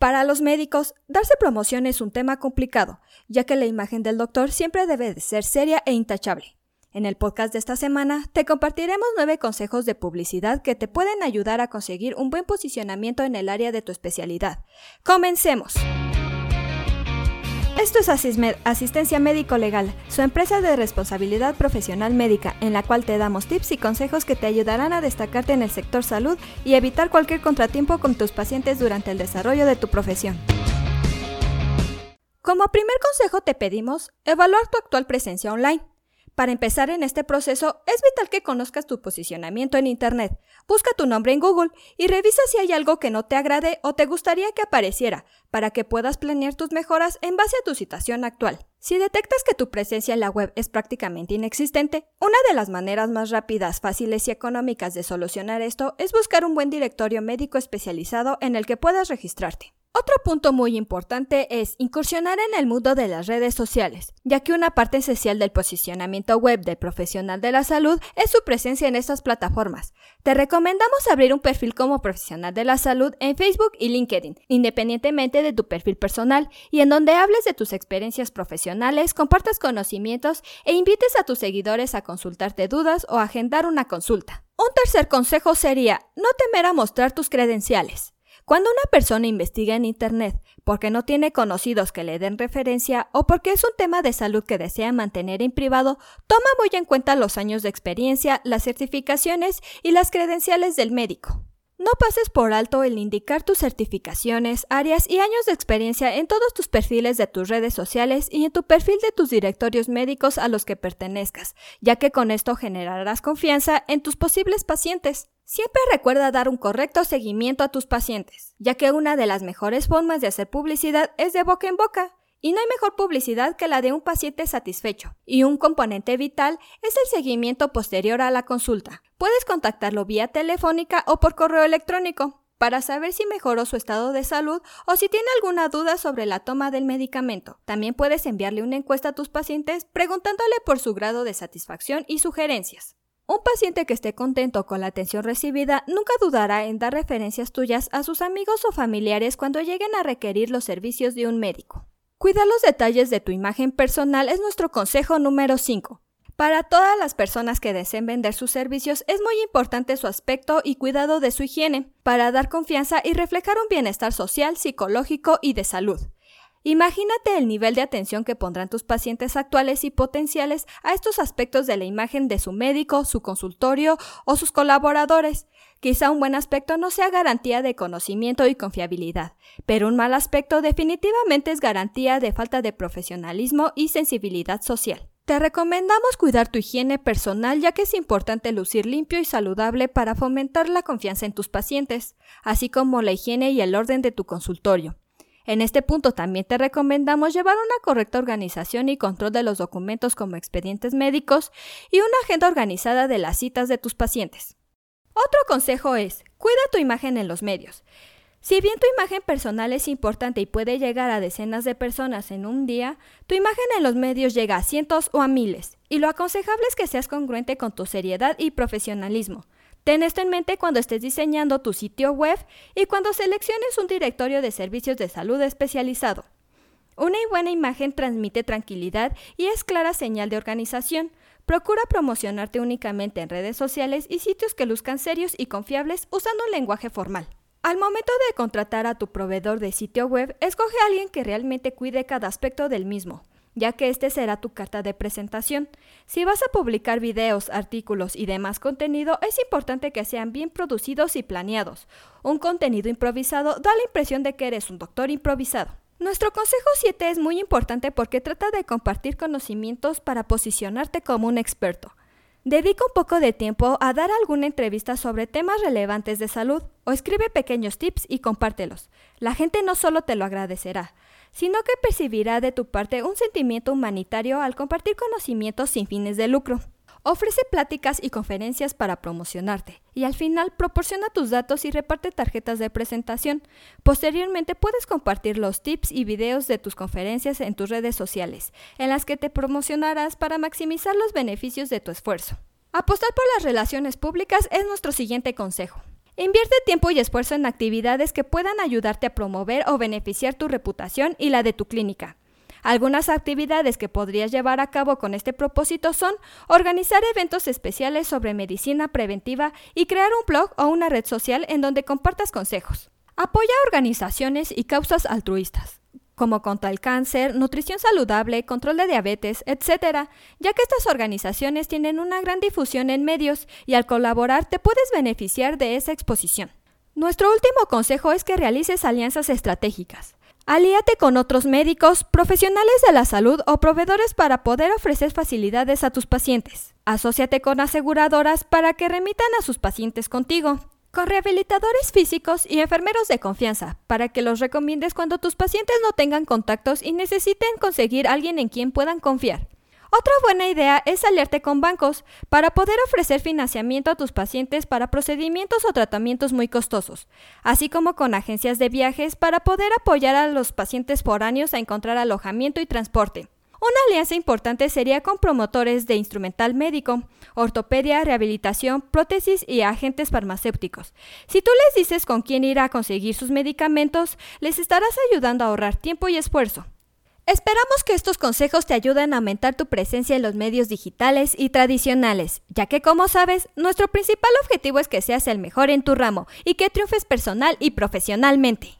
Para los médicos, darse promoción es un tema complicado, ya que la imagen del doctor siempre debe de ser seria e intachable. En el podcast de esta semana te compartiremos nueve consejos de publicidad que te pueden ayudar a conseguir un buen posicionamiento en el área de tu especialidad. ¡Comencemos! Esto es Asismed, Asistencia Médico Legal, su empresa de responsabilidad profesional médica, en la cual te damos tips y consejos que te ayudarán a destacarte en el sector salud y evitar cualquier contratiempo con tus pacientes durante el desarrollo de tu profesión. Como primer consejo te pedimos evaluar tu actual presencia online. Para empezar en este proceso, es vital que conozcas tu posicionamiento en Internet. Busca tu nombre en Google y revisa si hay algo que no te agrade o te gustaría que apareciera, para que puedas planear tus mejoras en base a tu situación actual. Si detectas que tu presencia en la web es prácticamente inexistente, una de las maneras más rápidas, fáciles y económicas de solucionar esto es buscar un buen directorio médico especializado en el que puedas registrarte. Otro punto muy importante es incursionar en el mundo de las redes sociales, ya que una parte esencial del posicionamiento web del profesional de la salud es su presencia en estas plataformas. Te recomendamos abrir un perfil como profesional de la salud en Facebook y LinkedIn, independientemente de tu perfil personal, y en donde hables de tus experiencias profesionales, compartas conocimientos e invites a tus seguidores a consultarte dudas o agendar una consulta. Un tercer consejo sería no temer a mostrar tus credenciales. Cuando una persona investiga en Internet porque no tiene conocidos que le den referencia o porque es un tema de salud que desea mantener en privado, toma muy en cuenta los años de experiencia, las certificaciones y las credenciales del médico. No pases por alto el indicar tus certificaciones, áreas y años de experiencia en todos tus perfiles de tus redes sociales y en tu perfil de tus directorios médicos a los que pertenezcas, ya que con esto generarás confianza en tus posibles pacientes. Siempre recuerda dar un correcto seguimiento a tus pacientes, ya que una de las mejores formas de hacer publicidad es de boca en boca. Y no hay mejor publicidad que la de un paciente satisfecho. Y un componente vital es el seguimiento posterior a la consulta. Puedes contactarlo vía telefónica o por correo electrónico para saber si mejoró su estado de salud o si tiene alguna duda sobre la toma del medicamento. También puedes enviarle una encuesta a tus pacientes preguntándole por su grado de satisfacción y sugerencias. Un paciente que esté contento con la atención recibida nunca dudará en dar referencias tuyas a sus amigos o familiares cuando lleguen a requerir los servicios de un médico. Cuida los detalles de tu imagen personal es nuestro consejo número 5. Para todas las personas que deseen vender sus servicios es muy importante su aspecto y cuidado de su higiene, para dar confianza y reflejar un bienestar social, psicológico y de salud. Imagínate el nivel de atención que pondrán tus pacientes actuales y potenciales a estos aspectos de la imagen de su médico, su consultorio o sus colaboradores. Quizá un buen aspecto no sea garantía de conocimiento y confiabilidad, pero un mal aspecto definitivamente es garantía de falta de profesionalismo y sensibilidad social. Te recomendamos cuidar tu higiene personal ya que es importante lucir limpio y saludable para fomentar la confianza en tus pacientes, así como la higiene y el orden de tu consultorio. En este punto también te recomendamos llevar una correcta organización y control de los documentos como expedientes médicos y una agenda organizada de las citas de tus pacientes. Otro consejo es, cuida tu imagen en los medios. Si bien tu imagen personal es importante y puede llegar a decenas de personas en un día, tu imagen en los medios llega a cientos o a miles, y lo aconsejable es que seas congruente con tu seriedad y profesionalismo. Ten esto en mente cuando estés diseñando tu sitio web y cuando selecciones un directorio de servicios de salud especializado. Una buena imagen transmite tranquilidad y es clara señal de organización. Procura promocionarte únicamente en redes sociales y sitios que luzcan serios y confiables usando un lenguaje formal. Al momento de contratar a tu proveedor de sitio web, escoge a alguien que realmente cuide cada aspecto del mismo ya que este será tu carta de presentación. Si vas a publicar videos, artículos y demás contenido, es importante que sean bien producidos y planeados. Un contenido improvisado da la impresión de que eres un doctor improvisado. Nuestro consejo 7 es muy importante porque trata de compartir conocimientos para posicionarte como un experto. Dedica un poco de tiempo a dar alguna entrevista sobre temas relevantes de salud o escribe pequeños tips y compártelos. La gente no solo te lo agradecerá, sino que percibirá de tu parte un sentimiento humanitario al compartir conocimientos sin fines de lucro. Ofrece pláticas y conferencias para promocionarte y al final proporciona tus datos y reparte tarjetas de presentación. Posteriormente puedes compartir los tips y videos de tus conferencias en tus redes sociales, en las que te promocionarás para maximizar los beneficios de tu esfuerzo. Apostar por las relaciones públicas es nuestro siguiente consejo. Invierte tiempo y esfuerzo en actividades que puedan ayudarte a promover o beneficiar tu reputación y la de tu clínica. Algunas actividades que podrías llevar a cabo con este propósito son organizar eventos especiales sobre medicina preventiva y crear un blog o una red social en donde compartas consejos. Apoya organizaciones y causas altruistas, como contra el cáncer, nutrición saludable, control de diabetes, etc., ya que estas organizaciones tienen una gran difusión en medios y al colaborar te puedes beneficiar de esa exposición. Nuestro último consejo es que realices alianzas estratégicas. Alíate con otros médicos, profesionales de la salud o proveedores para poder ofrecer facilidades a tus pacientes. Asociate con aseguradoras para que remitan a sus pacientes contigo. Con rehabilitadores físicos y enfermeros de confianza, para que los recomiendes cuando tus pacientes no tengan contactos y necesiten conseguir alguien en quien puedan confiar. Otra buena idea es aliarte con bancos para poder ofrecer financiamiento a tus pacientes para procedimientos o tratamientos muy costosos, así como con agencias de viajes para poder apoyar a los pacientes foráneos a encontrar alojamiento y transporte. Una alianza importante sería con promotores de instrumental médico, ortopedia, rehabilitación, prótesis y agentes farmacéuticos. Si tú les dices con quién ir a conseguir sus medicamentos, les estarás ayudando a ahorrar tiempo y esfuerzo. Esperamos que estos consejos te ayuden a aumentar tu presencia en los medios digitales y tradicionales, ya que como sabes, nuestro principal objetivo es que seas el mejor en tu ramo y que triunfes personal y profesionalmente.